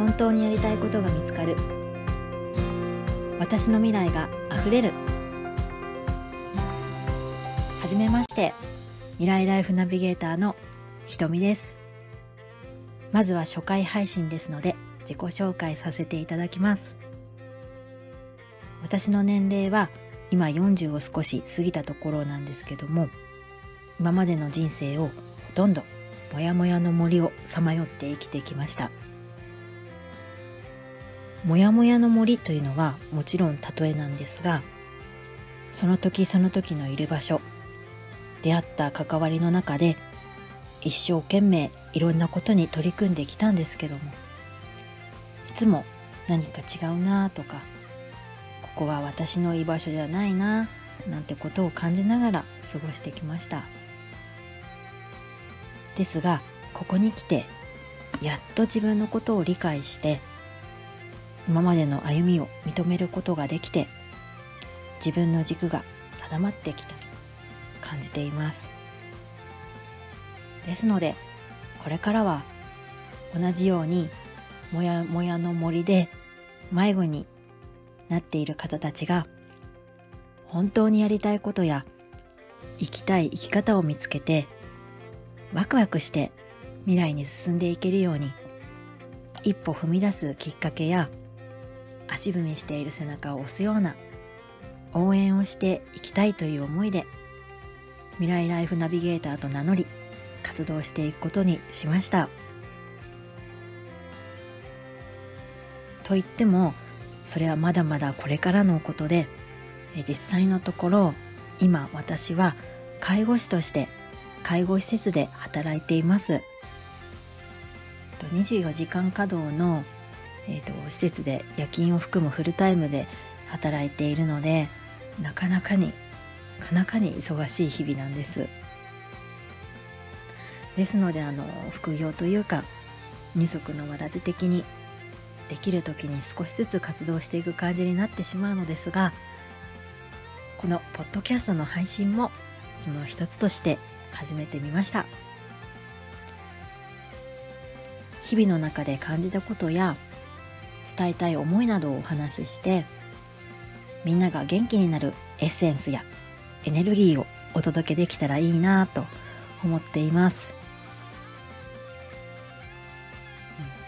本当にやりたいことが見つかる。私の未来があふれる。はじめまして未来ライフナビゲーターのひとみです。まずは初回配信ですので自己紹介させていただきます。私の年齢は今40を少し過ぎたところなんですけども今までの人生をほとんどモヤモヤの森をさまよって生きてきました。モヤモヤの森というのはもちろん例えなんですがその時その時のいる場所出会った関わりの中で一生懸命いろんなことに取り組んできたんですけどもいつも何か違うなとかここは私の居場所ではないななんてことを感じながら過ごしてきました。ですがここに来てやっと自分のことを理解して今までの歩みを認めることができて自分の軸が定まってきたと感じています。ですのでこれからは同じようにもやもやの森で迷子になっている方たちが本当にやりたいことや生きたい生き方を見つけてワクワクして未来に進んでいけるように一歩踏み出すきっかけや足踏みしている背中を押すような応援をしていきたいという思いで未来ライフナビゲーターと名乗り活動していくことにしました。と言ってもそれはまだまだこれからのことで実際のところ今私は介護士として介護施設で働いています。24時間稼働の、えーと、施設で夜勤を含むフルタイムで働いているのでなかなかになかなかに忙しい日々なんです。ですのであの副業というか二足のわらじ的にできる時に少しずつ活動していく感じになってしまうのですがこのポッドキャストの配信もその一つとして始めてみました。日々の中で感じたことや伝えたい思いなどをお話ししてみんなが元気になるエッセンスやエネルギーをお届けできたらいいなと思っています。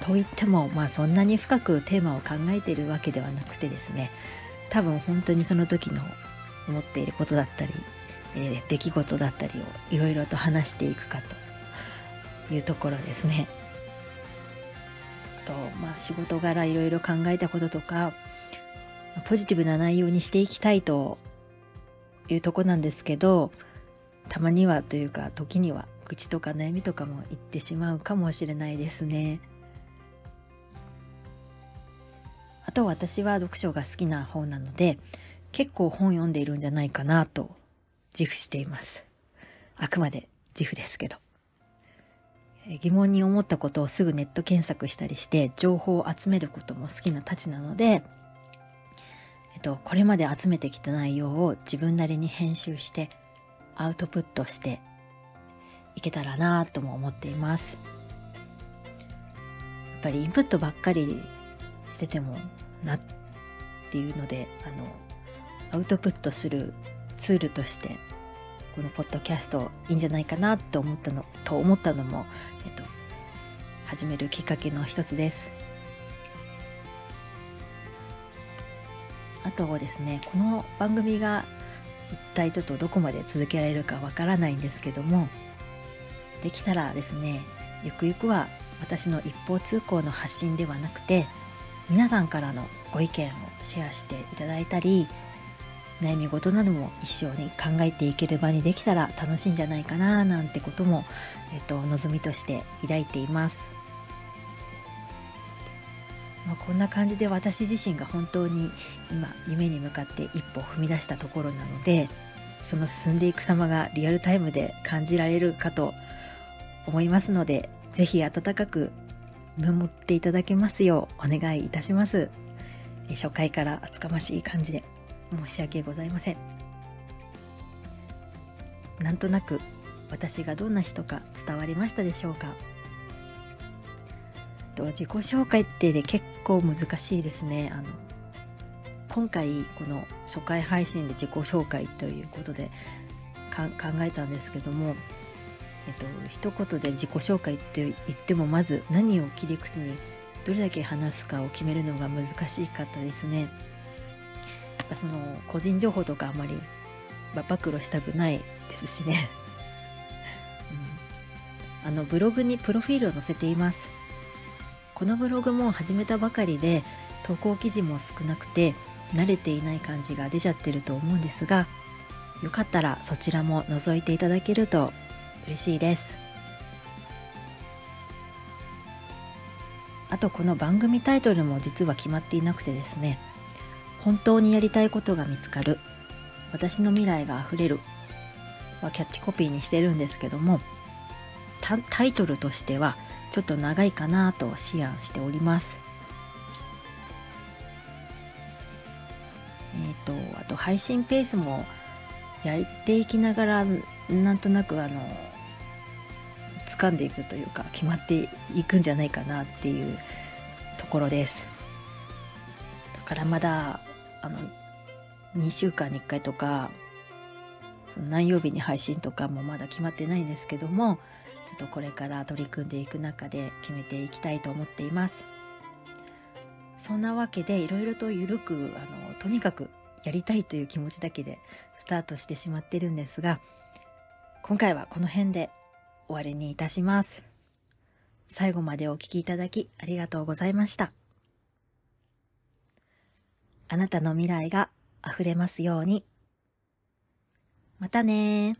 と言っても、まあそんなに深くテーマを考えているわけではなくてですね、多分本当にその時の思っていることだったり、えー、出来事だったりをいろいろと話していくかというところですね。と、まあ仕事柄いろいろ考えたこととか、ポジティブな内容にしていきたいというとこなんですけど、たまにはというか時には愚痴とか悩みとかも言ってしまうかもしれないですね。あと私は読書が好きな方なので結構本読んでいるんじゃないかなと自負しています。あくまで自負ですけど。疑問に思ったことをすぐネット検索したりして情報を集めることも好きなたちなので、えっと、これまで集めてきた内容を自分なりに編集してアウトプットしていけたらなとも思っています。やっぱりインプットばっかりしててもなっていうので、あの、アウトプットするツールとしてこのポッドキャストいいんじゃないかなと思ったのと思ったのも、えっと、始めるきっかけの一つです。あとですねこの番組が一体ちょっとどこまで続けられるかわからないんですけどもできたらですねゆくゆくは私の一方通行の発信ではなくて皆さんからのご意見をシェアしていただいたり悩み事なども一緒に考えていける場にできたら楽しいんじゃないかななんてことも、えっと、望みとして抱いています。まあ、こんな感じで私自身が本当に今夢に向かって一歩踏み出したところなのでその進んでいく様がリアルタイムで感じられるかと思いますので是非温かく見守っていただけますようお願いいたします。初回から厚かましい感じで申し訳ございません。なんとなく私がどんな人か伝わりましたでしょうか？と自己紹介ってね結構難しいですね。あの今回この初回配信で自己紹介ということで考えたんですけども、えっと一言で自己紹介って言ってもまず何を切り口にどれだけ話すかを決めるのが難しかったですね。その個人情報とかあんまり暴露したくないですしね。うん、あのブログにプロフィールを載せています。このブログも始めたばかりで投稿記事も少なくて慣れていない感じが出ちゃってると思うんですがよかったらそちらも覗いていただけると嬉しいですあとこの番組タイトルも実は決まっていなくてですね本当にやりたいことが見つかる私の未来があふれるはキャッチコピーにしてるんですけどもタイトルとしてはちょっと長いかなと思案しております。えっ、ー、と、あと配信ペースもやっていきながら、なんとなくあの、掴んでいくというか、決まっていくんじゃないかなっていうところです。だからまだ、あの、2週間に1回とか、その何曜日に配信とかもまだ決まってないんですけども、ちょっとこれから取り組んでいく中で決めていきたいと思っています。そんなわけでいろいろとゆるく、あの、とにかくやりたいという気持ちだけでスタートしてしまってるんですが、今回はこの辺で終わりにいたします。最後までお聴きいただきありがとうございました。あなたの未来が溢れますように。またね